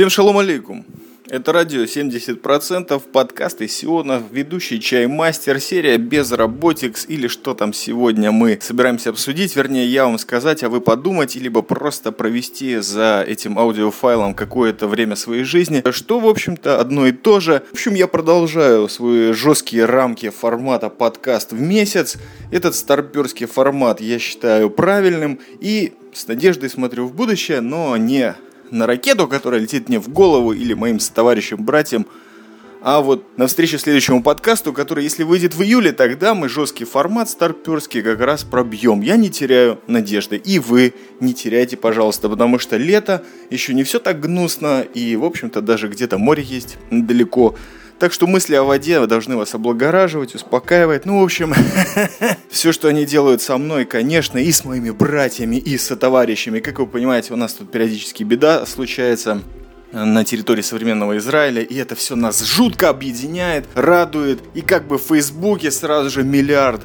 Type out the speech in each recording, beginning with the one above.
Всем шалом алейкум. Это радио 70%, подкаст из Сиона, ведущий чаймастер, серия Безработикс или что там сегодня мы собираемся обсудить, вернее я вам сказать, а вы подумать, либо просто провести за этим аудиофайлом какое-то время своей жизни, что в общем-то одно и то же. В общем, я продолжаю свои жесткие рамки формата подкаст в месяц. Этот старперский формат я считаю правильным и с надеждой смотрю в будущее, но не на ракету, которая летит мне в голову или моим товарищам, братьям, а вот на встречу следующему подкасту, который, если выйдет в июле, тогда мы жесткий формат старперский как раз пробьем. Я не теряю надежды. И вы не теряйте, пожалуйста, потому что лето еще не все так гнусно. И, в общем-то, даже где-то море есть далеко. Так что мысли о воде должны вас облагораживать, успокаивать. Ну, в общем, все, что они делают со мной, конечно, и с моими братьями, и со товарищами. Как вы понимаете, у нас тут периодически беда случается на территории современного Израиля, и это все нас жутко объединяет, радует, и как бы в Фейсбуке сразу же миллиард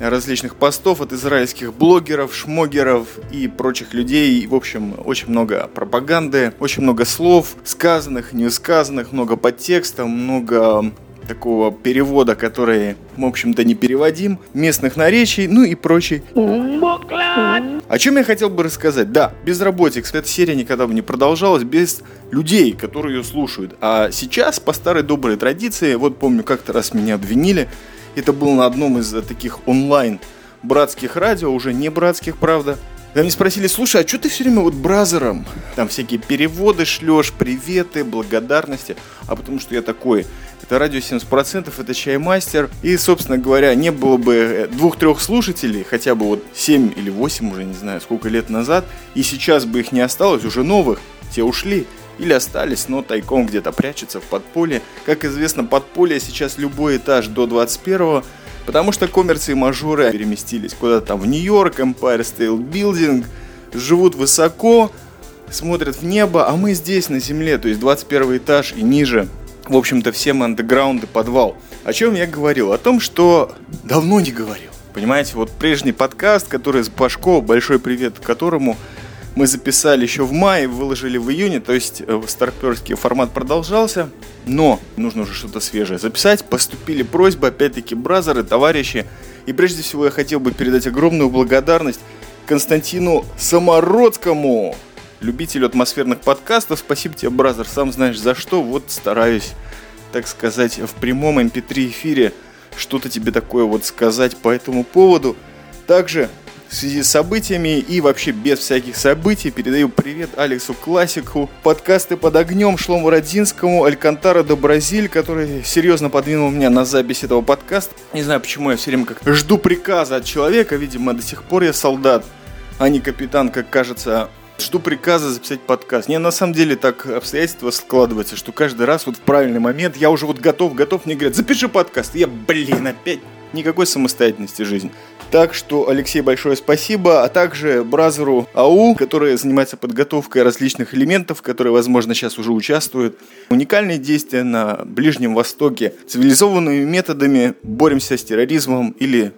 различных постов от израильских блогеров, шмогеров и прочих людей. В общем, очень много пропаганды, очень много слов, сказанных, не сказанных, много подтекста, много такого перевода, который, в общем-то, не переводим, местных наречий, ну и прочий. О чем я хотел бы рассказать? Да, безработик, эта серия никогда бы не продолжалась без людей, которые ее слушают. А сейчас, по старой доброй традиции, вот помню, как-то раз меня обвинили, это было на одном из таких онлайн братских радио, уже не братских, правда. Когда мне спросили, слушай, а что ты все время вот бразером? Там всякие переводы шлешь, приветы, благодарности. А потому что я такой, это радио 70%, это чаймастер. И, собственно говоря, не было бы э, двух-трех слушателей, хотя бы вот 7 или 8 уже, не знаю, сколько лет назад, и сейчас бы их не осталось, уже новых, те ушли или остались, но тайком где-то прячутся в подполье. Как известно, подполье сейчас любой этаж до 21 потому что коммерции и мажоры переместились куда-то там в Нью-Йорк, Empire State Building, живут высоко, смотрят в небо, а мы здесь на земле, то есть 21 этаж и ниже. В общем-то, все мы андеграунд и подвал. О чем я говорил? О том, что давно не говорил. Понимаете, вот прежний подкаст, который с Пашко, большой привет которому мы записали еще в мае, выложили в июне, то есть э, старперский формат продолжался, но нужно уже что-то свежее записать. Поступили просьбы, опять-таки, бразеры, товарищи. И прежде всего я хотел бы передать огромную благодарность Константину Самородскому, любителю атмосферных подкастов. Спасибо тебе, бразер, сам знаешь за что. Вот стараюсь, так сказать, в прямом MP3 эм эфире что-то тебе такое вот сказать по этому поводу. Также в связи с событиями и вообще без всяких событий передаю привет Алексу Классику, подкасты под огнем, Шлому Родинскому, Алькантара до Бразиль, который серьезно подвинул меня на запись этого подкаста. Не знаю, почему я все время как жду приказа от человека, видимо, до сих пор я солдат, а не капитан, как кажется, жду приказа записать подкаст. Не, на самом деле так обстоятельства складываются, что каждый раз вот в правильный момент я уже вот готов, готов, мне говорят, запиши подкаст. И я, блин, опять никакой самостоятельности жизни. Так что, Алексей, большое спасибо, а также бразеру АУ, который занимается подготовкой различных элементов, которые, возможно, сейчас уже участвуют. Уникальные действия на Ближнем Востоке. Цивилизованными методами боремся с терроризмом или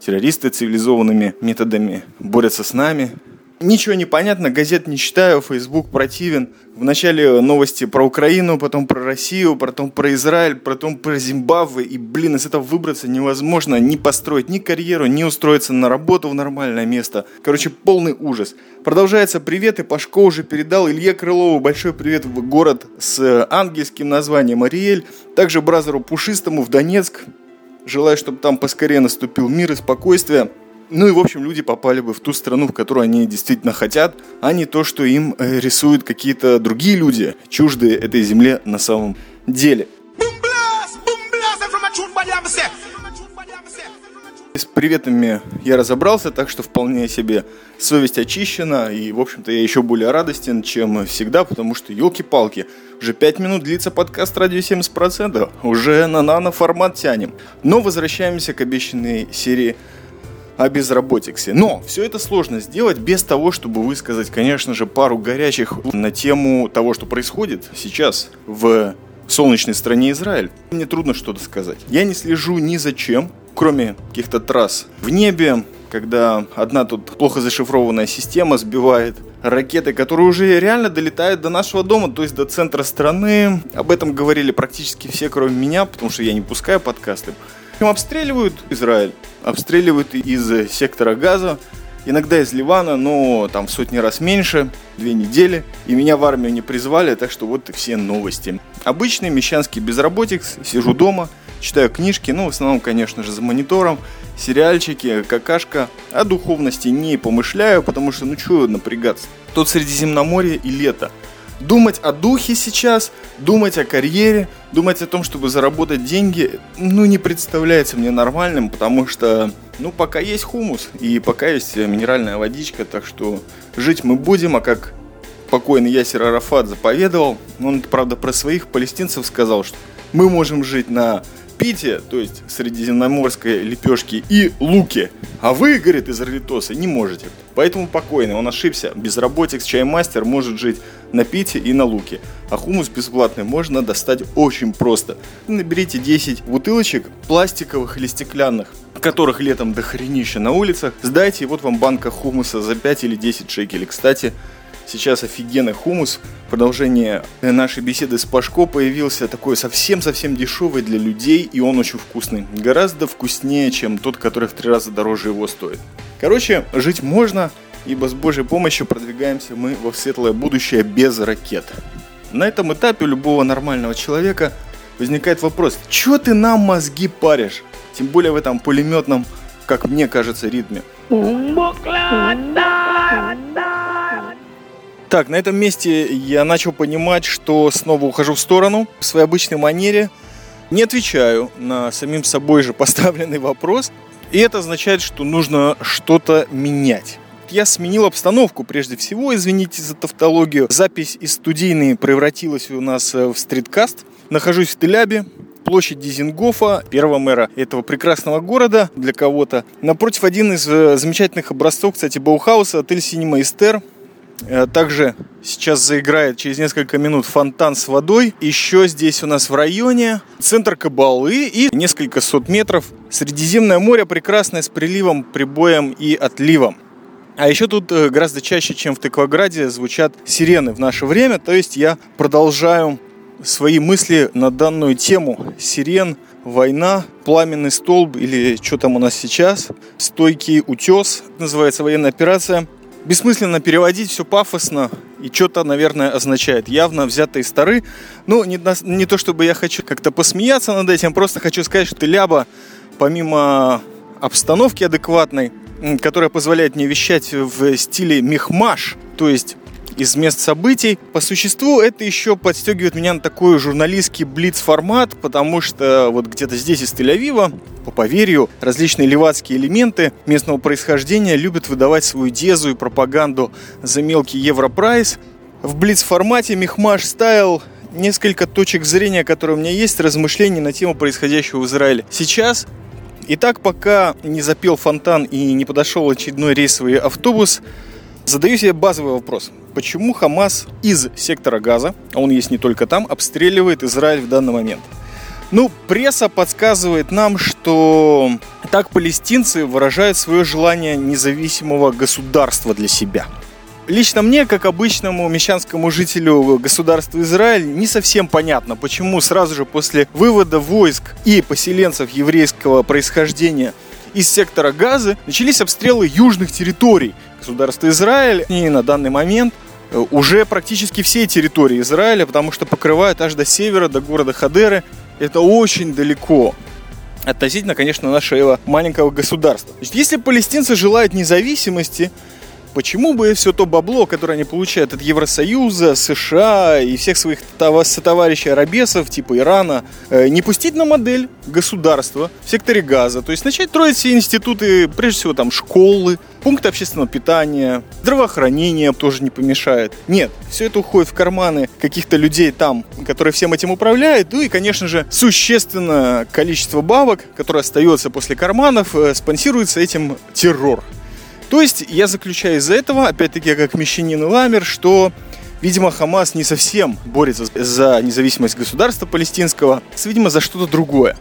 террористы цивилизованными методами борются с нами. Ничего не понятно, газет не читаю, Facebook противен. Вначале новости про Украину, потом про Россию, потом про Израиль, потом про Зимбабве. И, блин, из этого выбраться невозможно ни построить ни карьеру, ни устроиться на работу в нормальное место. Короче, полный ужас. Продолжается привет, и Пашко уже передал Илье Крылову большой привет в город с ангельским названием Ариэль. Также бразеру Пушистому в Донецк. Желаю, чтобы там поскорее наступил мир и спокойствие. Ну и, в общем, люди попали бы в ту страну, в которую они действительно хотят, а не то, что им э, рисуют какие-то другие люди, чуждые этой земле на самом деле. С приветами я разобрался, так что вполне себе совесть очищена, и, в общем-то, я еще более радостен, чем всегда, потому что, елки-палки, уже 5 минут длится подкаст «Радио 70%», уже на нано-формат тянем. Но возвращаемся к обещанной серии о безработице. Но все это сложно сделать без того, чтобы высказать, конечно же, пару горячих на тему того, что происходит сейчас в солнечной стране Израиль. Мне трудно что-то сказать. Я не слежу ни за чем, кроме каких-то трасс в небе, когда одна тут плохо зашифрованная система сбивает ракеты, которые уже реально долетают до нашего дома, то есть до центра страны. Об этом говорили практически все, кроме меня, потому что я не пускаю подкасты. Обстреливают Израиль, обстреливают из сектора газа, иногда из Ливана, но там в сотни раз меньше, две недели. И меня в армию не призвали, так что вот и все новости. Обычный мещанский безработик, сижу дома, читаю книжки, ну, в основном, конечно же, за монитором, сериальчики, какашка. О духовности не помышляю, потому что, ну, что напрягаться. Тут Средиземноморье и лето. Думать о духе сейчас, думать о карьере, думать о том, чтобы заработать деньги, ну, не представляется мне нормальным, потому что, ну, пока есть хумус и пока есть минеральная водичка, так что жить мы будем, а как покойный Ясер Арафат заповедовал, он, правда, про своих палестинцев сказал, что мы можем жить на Пите, то есть средиземноморской лепешки и луки. А вы, говорит, из Орлитоса не можете. Поэтому покойный, он ошибся. Безработик, чаймастер может жить на пите и на луке. А хумус бесплатный можно достать очень просто. Наберите 10 бутылочек пластиковых или стеклянных которых летом дохренища на улицах, сдайте, и вот вам банка хумуса за 5 или 10 шекелей. Кстати, сейчас офигенный хумус. Продолжение нашей беседы с Пашко появился такой совсем-совсем дешевый для людей, и он очень вкусный. Гораздо вкуснее, чем тот, который в три раза дороже его стоит. Короче, жить можно, ибо с Божьей помощью продвигаемся мы во светлое будущее без ракет. На этом этапе у любого нормального человека возникает вопрос, что ты нам мозги паришь? Тем более в этом пулеметном, как мне кажется, ритме. Так, на этом месте я начал понимать, что снова ухожу в сторону в своей обычной манере. Не отвечаю на самим собой же поставленный вопрос. И это означает, что нужно что-то менять. Я сменил обстановку прежде всего, извините за тавтологию. Запись из студийной превратилась у нас э, в стриткаст. Нахожусь в Телябе, площадь Дизингофа, первого мэра этого прекрасного города для кого-то. Напротив один из э, замечательных образцов, кстати, Баухауса, отель Синема Эстер. Э, также сейчас заиграет через несколько минут фонтан с водой. Еще здесь у нас в районе центр Кабалы и несколько сот метров. Средиземное море прекрасное с приливом, прибоем и отливом. А еще тут э, гораздо чаще, чем в Тыкваграде, звучат сирены в наше время. То есть я продолжаю свои мысли на данную тему. Сирен, война, пламенный столб или что там у нас сейчас, стойкий утес, называется военная операция – бессмысленно переводить все пафосно и что-то, наверное, означает. Явно взятые стары. Ну, не, не то чтобы я хочу как-то посмеяться над этим, просто хочу сказать, что Ляба, помимо обстановки адекватной, которая позволяет мне вещать в стиле мехмаш, то есть из мест событий. По существу это еще подстегивает меня на такой журналистский блиц-формат, потому что вот где-то здесь из Тель-Авива, по поверью, различные левацкие элементы местного происхождения любят выдавать свою дезу и пропаганду за мелкий европрайс. В блиц-формате Мехмаш ставил несколько точек зрения, которые у меня есть, размышлений на тему происходящего в Израиле. Сейчас Итак, пока не запел фонтан и не подошел очередной рейсовый автобус, задаю себе базовый вопрос почему Хамас из сектора Газа, а он есть не только там, обстреливает Израиль в данный момент. Ну, пресса подсказывает нам, что так палестинцы выражают свое желание независимого государства для себя. Лично мне, как обычному мещанскому жителю государства Израиль, не совсем понятно, почему сразу же после вывода войск и поселенцев еврейского происхождения из сектора Газы начались обстрелы южных территорий государства Израиль. И на данный момент Э, уже практически все территории Израиля, потому что покрывают аж до севера, до города Хадеры. Это очень далеко относительно, конечно, нашего маленького государства. Значит, если палестинцы желают независимости, Почему бы все то бабло, которое они получают от Евросоюза, США и всех своих сотоварищей арабесов, типа Ирана, э, не пустить на модель государства в секторе газа? То есть начать строить все институты, прежде всего там школы, пункты общественного питания, здравоохранения тоже не помешает. Нет, все это уходит в карманы каких-то людей там, которые всем этим управляют. Ну и, конечно же, существенное количество бабок, которое остается после карманов, э, спонсируется этим террор. То есть я заключаю из этого, опять-таки, как мещанин и ламер, что Видимо, Хамас не совсем борется за независимость государства палестинского, видимо, за что-то другое.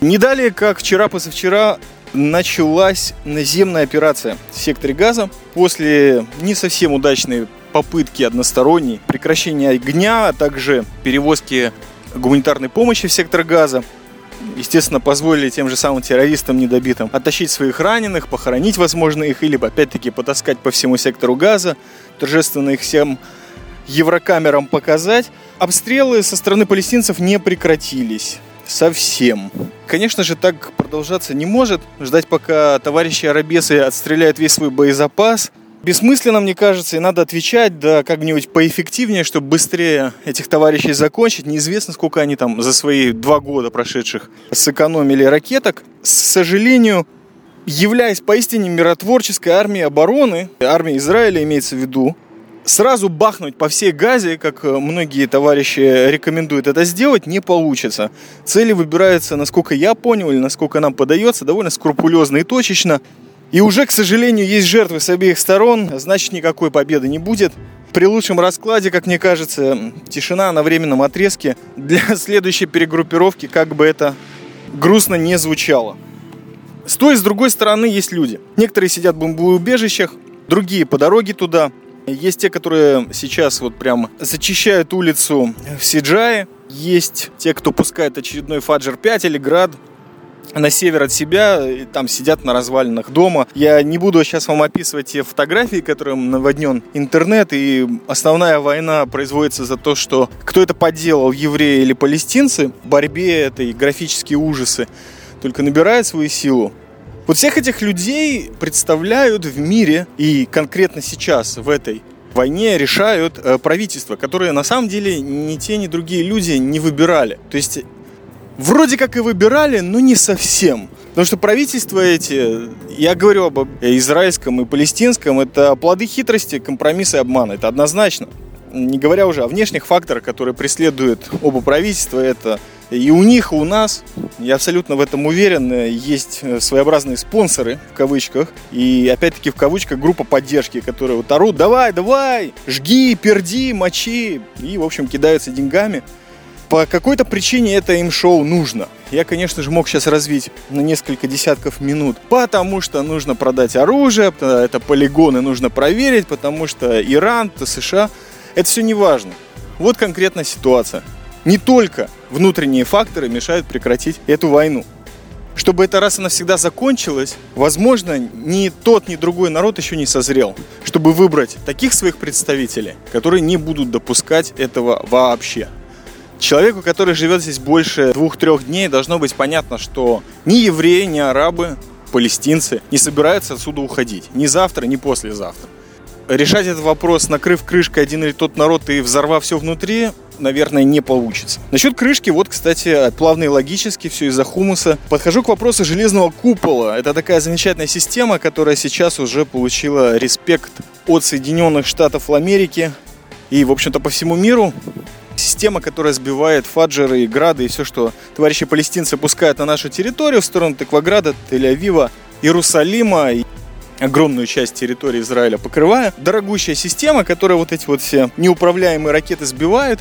Не далее, как вчера-позавчера началась наземная операция в секторе газа после не совсем удачной попытки односторонней прекращения огня, а также перевозки гуманитарной помощи в сектор газа. Естественно, позволили тем же самым террористам недобитым оттащить своих раненых, похоронить, возможно, их, или опять-таки потаскать по всему сектору газа, торжественно их всем еврокамерам показать. Обстрелы со стороны палестинцев не прекратились совсем. Конечно же, так продолжаться не может. Ждать, пока товарищи арабесы отстреляют весь свой боезапас. Бессмысленно, мне кажется, и надо отвечать, да, как-нибудь поэффективнее, чтобы быстрее этих товарищей закончить. Неизвестно, сколько они там за свои два года прошедших сэкономили ракеток. К сожалению, являясь поистине миротворческой армией обороны, армией Израиля имеется в виду, сразу бахнуть по всей Газе, как э, многие товарищи рекомендуют это сделать, не получится. Цели выбираются, насколько я понял, или насколько нам подается, довольно скрупулезно и точечно. И уже, к сожалению, есть жертвы с обеих сторон, значит никакой победы не будет. При лучшем раскладе, как мне кажется, тишина на временном отрезке для следующей перегруппировки, как бы это грустно не звучало. С той и с другой стороны есть люди. Некоторые сидят в бомбоубежищах, другие по дороге туда – есть те, которые сейчас вот прям зачищают улицу в Сиджае. Есть те, кто пускает очередной Фаджер 5 или Град на север от себя, и там сидят на развалинах дома. Я не буду сейчас вам описывать те фотографии, которым наводнен интернет, и основная война производится за то, что кто это подделал, евреи или палестинцы, в борьбе этой графические ужасы только набирают свою силу. Вот всех этих людей представляют в мире и конкретно сейчас в этой войне решают э, правительства, которые на самом деле ни те, ни другие люди не выбирали. То есть вроде как и выбирали, но не совсем. Потому что правительства эти, я говорю об израильском и палестинском, это плоды хитрости, компромисса и обмана. Это однозначно. Не говоря уже о внешних факторах, которые преследуют оба правительства, это и у них, и у нас, я абсолютно в этом уверен, есть своеобразные спонсоры, в кавычках, и опять-таки в кавычках группа поддержки, которые вот орут, давай, давай, жги, перди, мочи, и, в общем, кидаются деньгами. По какой-то причине это им шоу нужно. Я, конечно же, мог сейчас развить на несколько десятков минут, потому что нужно продать оружие, это полигоны нужно проверить, потому что Иран, то США, это все не важно. Вот конкретная ситуация. Не только внутренние факторы мешают прекратить эту войну. Чтобы это раз и навсегда закончилось, возможно, ни тот, ни другой народ еще не созрел, чтобы выбрать таких своих представителей, которые не будут допускать этого вообще. Человеку, который живет здесь больше двух-трех дней, должно быть понятно, что ни евреи, ни арабы, палестинцы не собираются отсюда уходить. Ни завтра, ни послезавтра. Решать этот вопрос, накрыв крышкой один или тот народ и взорвав все внутри, наверное, не получится. Насчет крышки, вот, кстати, плавно и логически, все из-за хумуса. Подхожу к вопросу железного купола. Это такая замечательная система, которая сейчас уже получила респект от Соединенных Штатов Америки и, в общем-то, по всему миру. Система, которая сбивает фаджеры и грады и все, что товарищи палестинцы пускают на нашу территорию в сторону Текваграда, Тель-Авива, Иерусалима огромную часть территории Израиля покрывая. Дорогущая система, которая вот эти вот все неуправляемые ракеты сбивает.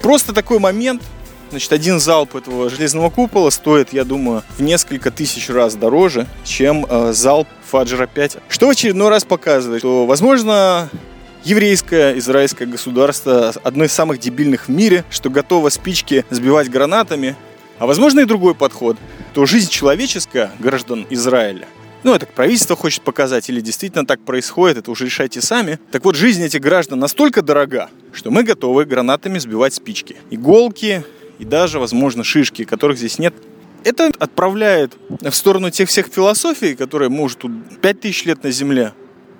Просто такой момент, Значит, один залп этого железного купола стоит, я думаю, в несколько тысяч раз дороже, чем э, залп Фаджера 5. Что в очередной раз показывает, что, возможно, еврейское израильское государство одно из самых дебильных в мире, что готово спички сбивать гранатами, а возможно и другой подход, то жизнь человеческая граждан Израиля ну, это правительство хочет показать, или действительно так происходит, это уже решайте сами. Так вот, жизнь этих граждан настолько дорога, что мы готовы гранатами сбивать спички. Иголки и даже, возможно, шишки, которых здесь нет. Это отправляет в сторону тех всех философий, которые мы уже тут 5000 лет на Земле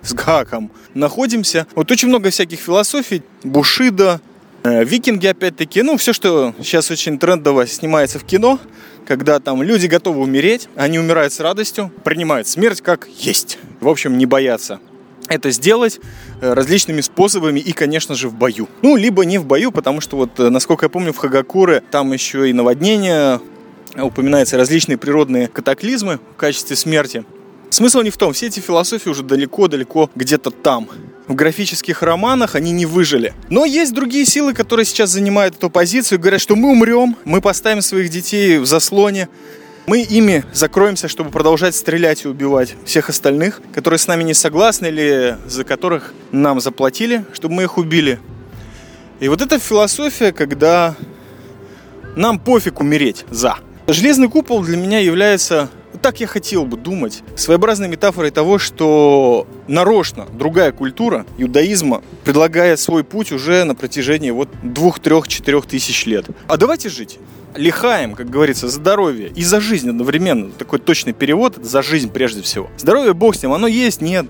с гаком находимся. Вот очень много всяких философий, Бушида, э, викинги опять-таки, ну, все, что сейчас очень трендово снимается в кино – когда там люди готовы умереть, они умирают с радостью, принимают смерть как есть. В общем, не боятся это сделать э, различными способами и, конечно же, в бою. Ну, либо не в бою, потому что вот, э, насколько я помню, в Хагакуре там еще и наводнения, упоминаются различные природные катаклизмы в качестве смерти. Смысл не в том, все эти философии уже далеко-далеко где-то там. В графических романах они не выжили. Но есть другие силы, которые сейчас занимают эту позицию и говорят, что мы умрем, мы поставим своих детей в заслоне, Мы ими закроемся, чтобы продолжать стрелять и убивать всех остальных, которые с нами не согласны или за которых нам заплатили, чтобы мы их убили. И вот эта философия, когда нам пофиг умереть за. Железный купол для меня является так я хотел бы думать, своеобразной метафорой того, что нарочно другая культура иудаизма предлагает свой путь уже на протяжении вот двух, трех, четырех тысяч лет. А давайте жить. Лихаем, как говорится, здоровье и за жизнь одновременно. Такой точный перевод за жизнь прежде всего. Здоровье, бог с ним, оно есть, нет.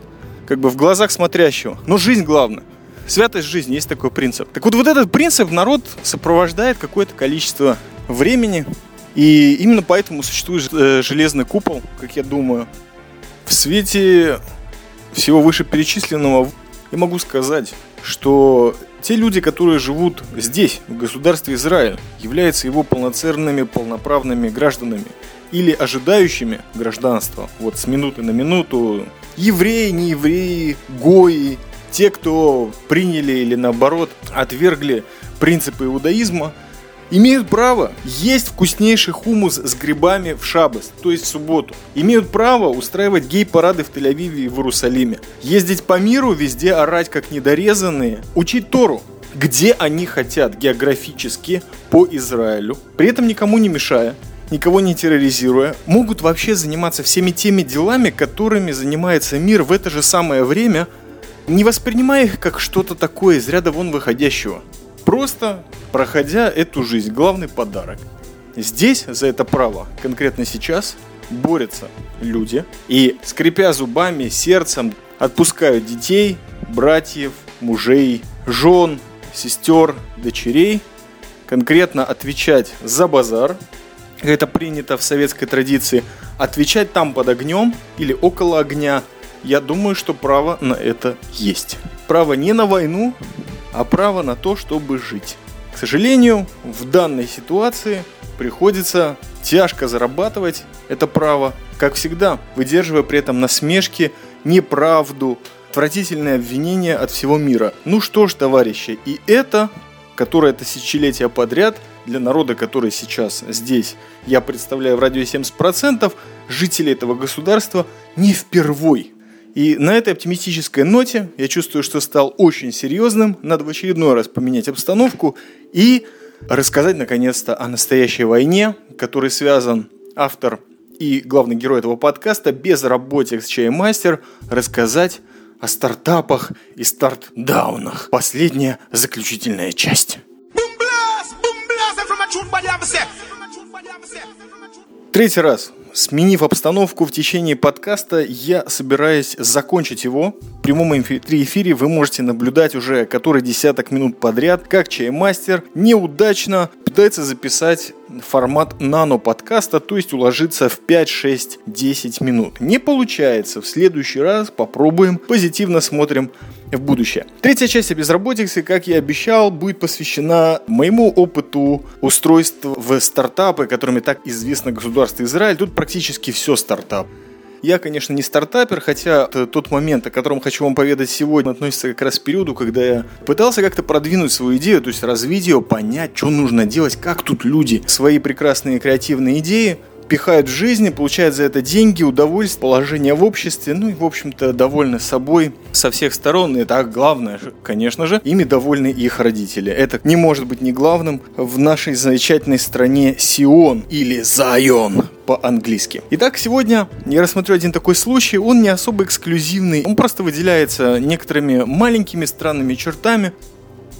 Как бы в глазах смотрящего. Но жизнь главное. Святость жизни, есть такой принцип. Так вот, вот этот принцип народ сопровождает какое-то количество времени, и именно поэтому существует э, железный купол, как я думаю. В свете всего вышеперечисленного я могу сказать, что те люди, которые живут здесь, в государстве Израиль, являются его полноценными, полноправными гражданами или ожидающими гражданства, вот с минуты на минуту, евреи, не евреи, гои, те, кто приняли или наоборот отвергли принципы иудаизма, имеют право есть вкуснейший хумус с грибами в шабас, то есть в субботу. Имеют право устраивать гей-парады в Тель-Авиве и в Иерусалиме. Ездить по миру, везде орать как недорезанные. Учить Тору, где они хотят географически по Израилю. При этом никому не мешая никого не терроризируя, могут вообще заниматься всеми теми делами, которыми занимается мир в это же самое время, не воспринимая их как что-то такое из ряда вон выходящего. Просто проходя эту жизнь, главный подарок. Здесь за это право, конкретно сейчас, борются люди и, скрипя зубами, сердцем, отпускают детей, братьев, мужей, жен, сестер, дочерей, конкретно отвечать за базар, это принято в советской традиции, отвечать там под огнем или около огня, я думаю, что право на это есть. Право не на войну, а право на то, чтобы жить. К сожалению, в данной ситуации приходится тяжко зарабатывать это право, как всегда, выдерживая при этом насмешки, неправду, отвратительные обвинения от всего мира. Ну что ж, товарищи, и это, которое тысячелетия подряд, для народа, который сейчас здесь, я представляю в радио 70%, жителей этого государства не впервой и на этой оптимистической ноте я чувствую, что стал очень серьезным. Надо в очередной раз поменять обстановку и рассказать наконец-то о настоящей войне, которой связан автор и главный герой этого подкаста без работик с Чаймастер, рассказать о стартапах и стартдаунах. Последняя заключительная часть. Третий раз Сменив обстановку в течение подкаста, я собираюсь закончить его. В прямом эфире вы можете наблюдать уже который десяток минут подряд, как чаймастер неудачно пытается записать формат нано-подкаста, то есть уложиться в 5, 6, 10 минут. Не получается. В следующий раз попробуем. Позитивно смотрим в будущее. Третья часть о безработице, как я обещал, будет посвящена моему опыту устройства в стартапы, которыми так известно государство Израиль. Тут практически все стартап. Я, конечно, не стартапер, хотя тот момент, о котором хочу вам поведать сегодня, относится как раз к периоду, когда я пытался как-то продвинуть свою идею, то есть развить ее, понять, что нужно делать, как тут люди свои прекрасные креативные идеи пихают в жизни, получают за это деньги, удовольствие, положение в обществе, ну и, в общем-то, довольны собой со всех сторон. И так, главное, конечно же, ими довольны их родители. Это не может быть не главным в нашей замечательной стране Сион или Зайон по-английски. Итак, сегодня я рассмотрю один такой случай. Он не особо эксклюзивный. Он просто выделяется некоторыми маленькими странными чертами.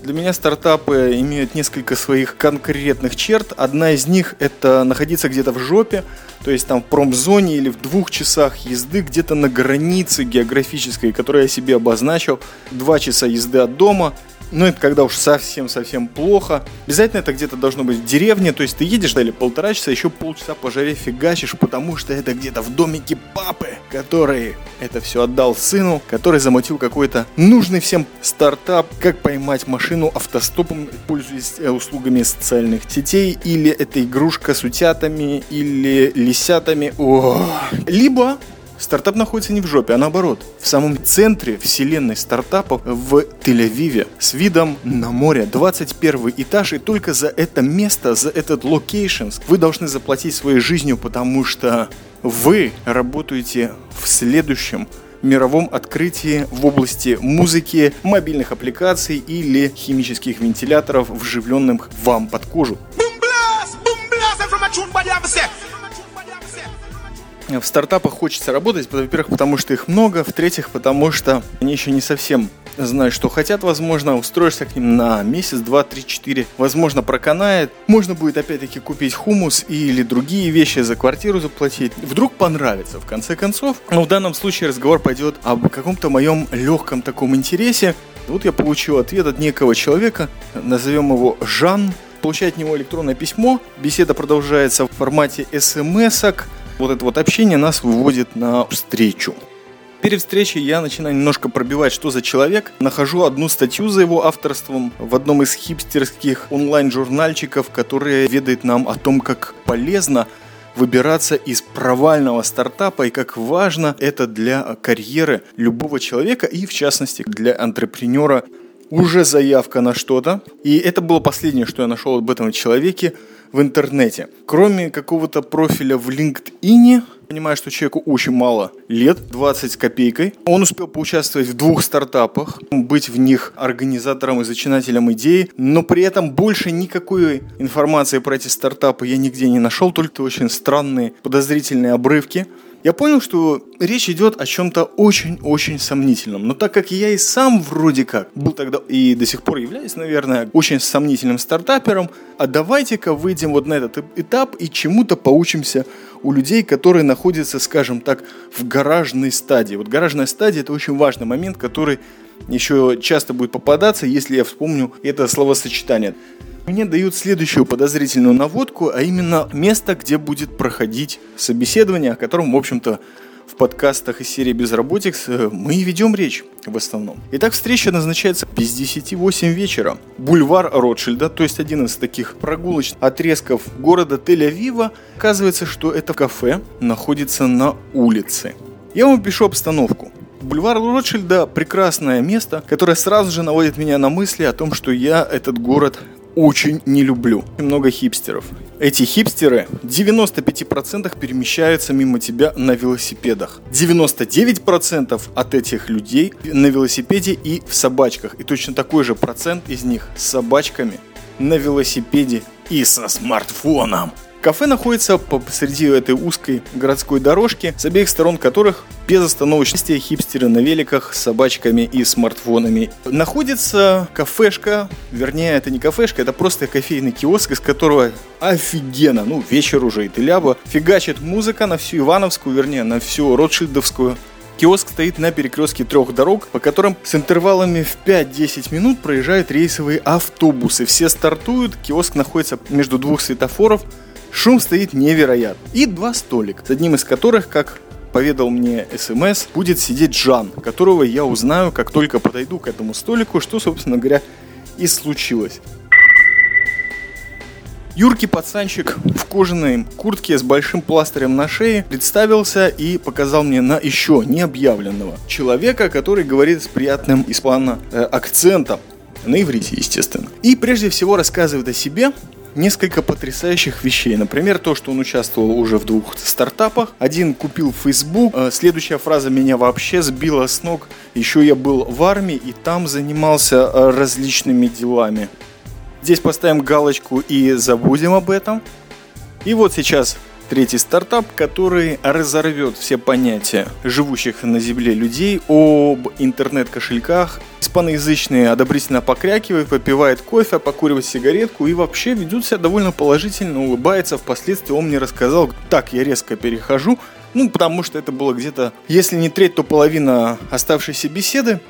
Для меня стартапы имеют несколько своих конкретных черт. Одна из них это находиться где-то в жопе, то есть там в промзоне или в двух часах езды где-то на границе географической, которую я себе обозначил. Два часа езды от дома ну, это когда уж совсем-совсем плохо. Обязательно это где-то должно быть в деревне, то есть ты едешь дали полтора часа, еще полчаса по жаре фигачишь, потому что это где-то в домике папы, который это все отдал сыну, который замутил какой-то нужный всем стартап, как поймать машину автостопом, пользуясь э, услугами социальных сетей, или это игрушка с утятами, или лисятами. О. Либо Стартап находится не в жопе, а наоборот, в самом центре вселенной стартапов в Тель-Авиве. С видом на море. 21 этаж, и только за это место, за этот location вы должны заплатить своей жизнью, потому что вы работаете в следующем мировом открытии в области музыки, мобильных аппликаций или химических вентиляторов, вживленных вам под кожу. В стартапах хочется работать, во-первых, потому что их много, в-третьих, потому что они еще не совсем знают, что хотят, возможно, устроишься к ним на месяц, два, три, четыре, возможно, проканает. Можно будет опять-таки купить хумус или другие вещи за квартиру заплатить. Вдруг понравится, в конце концов. Но в данном случае разговор пойдет об каком-то моем легком таком интересе. Вот я получил ответ от некого человека, назовем его Жан, получает от него электронное письмо. Беседа продолжается в формате смс-ок вот это вот общение нас выводит на встречу. Перед встречей я начинаю немножко пробивать, что за человек. Нахожу одну статью за его авторством в одном из хипстерских онлайн-журнальчиков, который ведает нам о том, как полезно выбираться из провального стартапа и как важно это для карьеры любого человека и в частности для антрепренера уже заявка на что-то. И это было последнее, что я нашел об этом человеке в интернете. Кроме какого-то профиля в LinkedIn, понимаю, что человеку очень мало лет, 20 с копейкой. Он успел поучаствовать в двух стартапах, быть в них организатором и зачинателем идеи, но при этом больше никакой информации про эти стартапы я нигде не нашел, только очень странные подозрительные обрывки я понял, что речь идет о чем-то очень-очень сомнительном. Но так как я и сам вроде как был тогда и до сих пор являюсь, наверное, очень сомнительным стартапером, а давайте-ка выйдем вот на этот этап и чему-то поучимся у людей, которые находятся, скажем так, в гаражной стадии. Вот гаражная стадия – это очень важный момент, который еще часто будет попадаться, если я вспомню это словосочетание. Мне дают следующую подозрительную наводку, а именно место, где будет проходить собеседование, о котором, в общем-то, в подкастах из серии Безработикс э, мы ведем речь в основном. Итак, встреча назначается без 10 8 вечера. Бульвар Ротшильда, то есть один из таких прогулочных отрезков города Тель-Авива. Оказывается, что это кафе находится на улице. Я вам пишу обстановку. Бульвар Ротшильда – прекрасное место, которое сразу же наводит меня на мысли о том, что я этот город очень не люблю. Много хипстеров. Эти хипстеры 95% перемещаются мимо тебя на велосипедах. 99% от этих людей на велосипеде и в собачках. И точно такой же процент из них с собачками на велосипеде и со смартфоном. Кафе находится посреди этой узкой городской дорожки, с обеих сторон которых безостановочности хипстеры на великах с собачками и смартфонами. Находится кафешка, вернее, это не кафешка, это просто кофейный киоск, из которого офигенно, ну, вечер уже и тыляба, фигачит музыка на всю Ивановскую, вернее, на всю Ротшильдовскую. Киоск стоит на перекрестке трех дорог, по которым с интервалами в 5-10 минут проезжают рейсовые автобусы. Все стартуют, киоск находится между двух светофоров, Шум стоит невероятный. И два столика, с одним из которых, как поведал мне СМС, будет сидеть Жан, которого я узнаю, как только подойду к этому столику, что, собственно говоря, и случилось. Юркий пацанчик в кожаной куртке с большим пластырем на шее представился и показал мне на еще не объявленного человека, который говорит с приятным испано э. На иврите, естественно. И прежде всего рассказывает о себе, несколько потрясающих вещей. Например, то, что он участвовал уже в двух стартапах. Один купил Facebook. Э, следующая фраза меня вообще сбила с ног. Еще я был в армии и там занимался э, различными делами. Здесь поставим галочку и забудем об этом. И вот сейчас третий стартап, который разорвет все понятия живущих на Земле людей об интернет-кошельках. Испаноязычные одобрительно покрякивают, попивает кофе, покуривает сигаретку и вообще ведут себя довольно положительно, улыбается. Впоследствии он мне рассказал, так, я резко перехожу, ну, потому что это было где-то, если не треть, то половина оставшейся беседы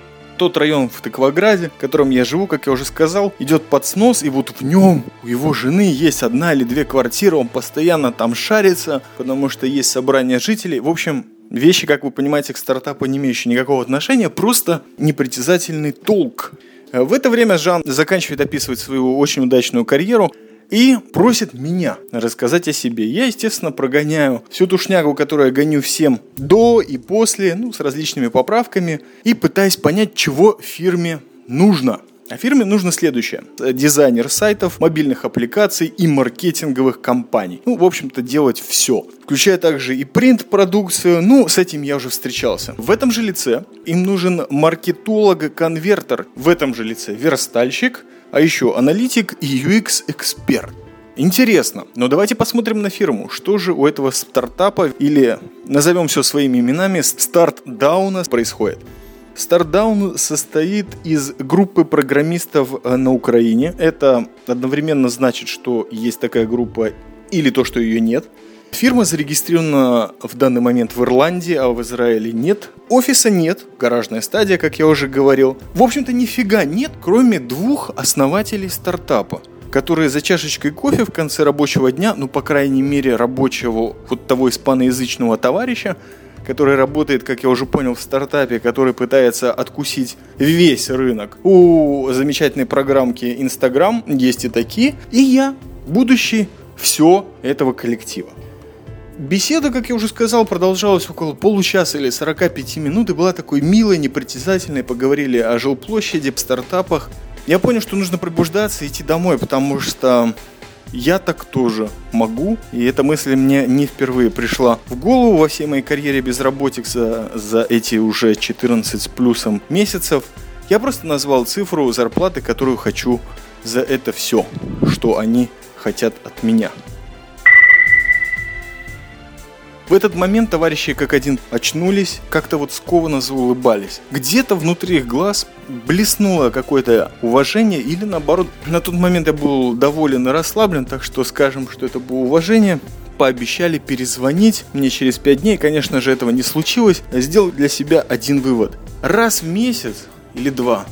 тот район в Тыкваграде, в котором я живу, как я уже сказал, идет под снос, и вот в нем у его жены есть одна или две квартиры, он постоянно там шарится, потому что есть собрание жителей. В общем, вещи, как вы понимаете, к стартапу не имеющие никакого отношения, просто непритязательный толк. В это время Жан заканчивает описывать свою очень удачную карьеру, и просит меня рассказать о себе. Я, естественно, прогоняю всю ту шнягу, которую я гоню всем до и после, ну, с различными поправками, и пытаюсь понять, чего фирме нужно. А фирме нужно следующее. Дизайнер сайтов, мобильных аппликаций и маркетинговых компаний. Ну, в общем-то, делать все. Включая также и принт-продукцию. Ну, с этим я уже встречался. В этом же лице им нужен маркетолог-конвертер. В этом же лице верстальщик, а еще аналитик и UX-эксперт. Интересно, но давайте посмотрим на фирму. Что же у этого стартапа или назовем все своими именами стартдауна происходит? Stardown состоит из группы программистов э, на Украине. Это одновременно значит, что есть такая группа или то, что ее нет. Фирма зарегистрирована в данный момент в Ирландии, а в Израиле нет. Офиса нет, гаражная стадия, как я уже говорил. В общем-то, нифига нет, кроме двух основателей стартапа которые за чашечкой кофе в конце рабочего дня, ну, по крайней мере, рабочего вот того испаноязычного товарища, который работает, как я уже понял, в стартапе, который пытается откусить весь рынок. У замечательной программки Instagram есть и такие. И я, будущий все этого коллектива. Беседа, как я уже сказал, продолжалась около получаса или 45 минут и была такой милой, непритязательной. Поговорили о жилплощади, стартапах. Я понял, что нужно пробуждаться и идти домой, потому что я так тоже могу. И эта мысль мне не впервые пришла в голову во всей моей карьере безработицы за эти уже 14 с плюсом месяцев. Я просто назвал цифру зарплаты, которую хочу за это все, что они хотят от меня. В этот момент товарищи как один очнулись, как-то вот скованно заулыбались. Где-то внутри их глаз блеснуло какое-то уважение или наоборот. На тот момент я был доволен и расслаблен, так что скажем, что это было уважение пообещали перезвонить мне через пять дней. Конечно же, этого не случилось. Сделал для себя один вывод. Раз в месяц или два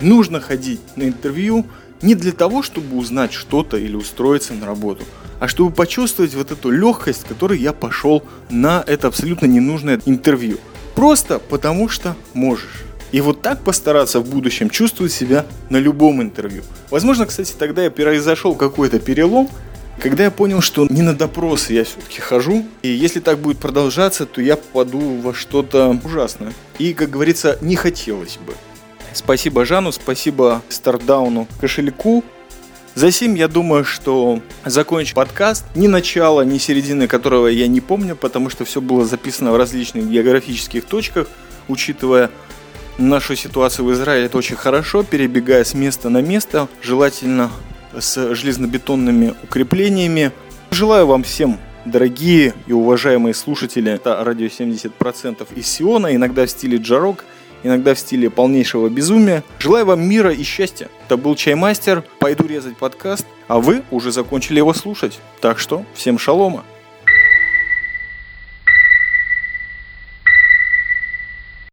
нужно ходить на интервью не для того, чтобы узнать что-то или устроиться на работу, а чтобы почувствовать вот эту легкость, которой я пошел на это абсолютно ненужное интервью. Просто потому что можешь. И вот так постараться в будущем чувствовать себя на любом интервью. Возможно, кстати, тогда и произошел какой-то перелом, когда я понял, что не на допросы я все-таки хожу, и если так будет продолжаться, то я попаду во что-то ужасное. И, как говорится, не хотелось бы. Спасибо Жану, спасибо Стардауну кошельку. За сим я думаю, что закончу подкаст. Ни начала, ни середины которого я не помню, потому что все было записано в различных географических точках, учитывая нашу ситуацию в Израиле, это очень хорошо, перебегая с места на место, желательно с железнобетонными укреплениями. Желаю вам всем дорогие и уважаемые слушатели, это радио 70% из Сиона, иногда в стиле джарок – иногда в стиле полнейшего безумия. Желаю вам мира и счастья. Это был Чаймастер. Пойду резать подкаст, а вы уже закончили его слушать. Так что всем шалома.